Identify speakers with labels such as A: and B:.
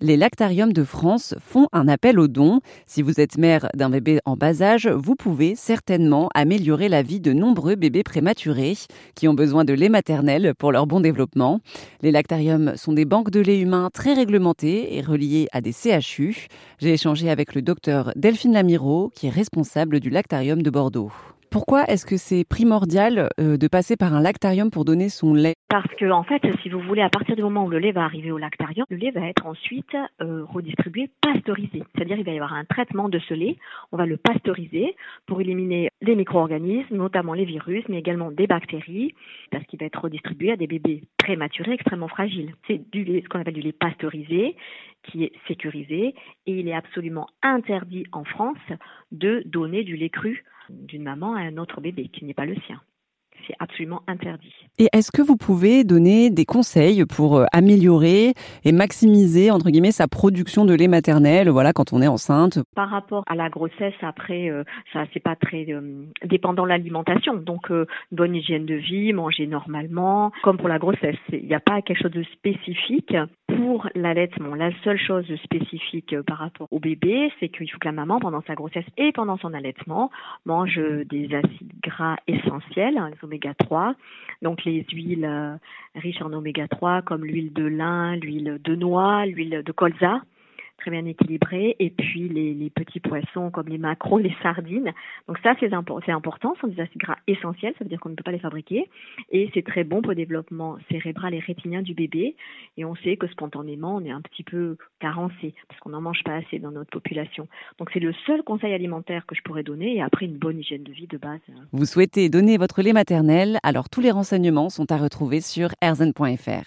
A: Les lactariums de France font un appel aux dons. Si vous êtes mère d'un bébé en bas âge, vous pouvez certainement améliorer la vie de nombreux bébés prématurés qui ont besoin de lait maternel pour leur bon développement. Les lactariums sont des banques de lait humain très réglementées et reliées à des CHU. J'ai échangé avec le docteur Delphine Lamiro, qui est responsable du lactarium de Bordeaux. Pourquoi est-ce que c'est primordial euh, de passer par un lactarium pour donner son lait?
B: Parce que en fait, si vous voulez, à partir du moment où le lait va arriver au lactarium, le lait va être ensuite euh, redistribué, pasteurisé. C'est-à-dire il va y avoir un traitement de ce lait. On va le pasteuriser pour éliminer les micro-organismes, notamment les virus, mais également des bactéries, parce qu'il va être redistribué à des bébés prématurés extrêmement fragiles. C'est du lait, ce qu'on appelle du lait pasteurisé, qui est sécurisé, et il est absolument interdit en France de donner du lait cru d'une maman à un autre bébé qui n'est pas le sien. C'est absolument interdit.
A: Et est-ce que vous pouvez donner des conseils pour euh, améliorer et maximiser entre guillemets sa production de lait maternel, voilà, quand on est enceinte?
B: Par rapport à la grossesse, après, euh, ça c'est pas très euh, dépendant de l'alimentation. Donc, bonne hygiène de vie, manger normalement, comme pour la grossesse. Il n'y a pas quelque chose de spécifique pour l'allaitement, la seule chose spécifique euh, par rapport au bébé, c'est qu'il faut que la maman, pendant sa grossesse et pendant son allaitement, mange des acides gras essentiels, hein, les oméga 3, donc les huiles euh, riches en oméga 3 comme l'huile de lin, l'huile de noix, l'huile de colza très bien équilibré, et puis les, les, petits poissons comme les macros, les sardines. Donc ça, c'est important, ce sont des acides gras essentiels, ça veut dire qu'on ne peut pas les fabriquer, et c'est très bon pour le développement cérébral et rétinien du bébé, et on sait que spontanément, on est un petit peu carencé, parce qu'on n'en mange pas assez dans notre population. Donc c'est le seul conseil alimentaire que je pourrais donner, et après une bonne hygiène de vie de base.
A: Vous souhaitez donner votre lait maternel, alors tous les renseignements sont à retrouver sur erzen.fr.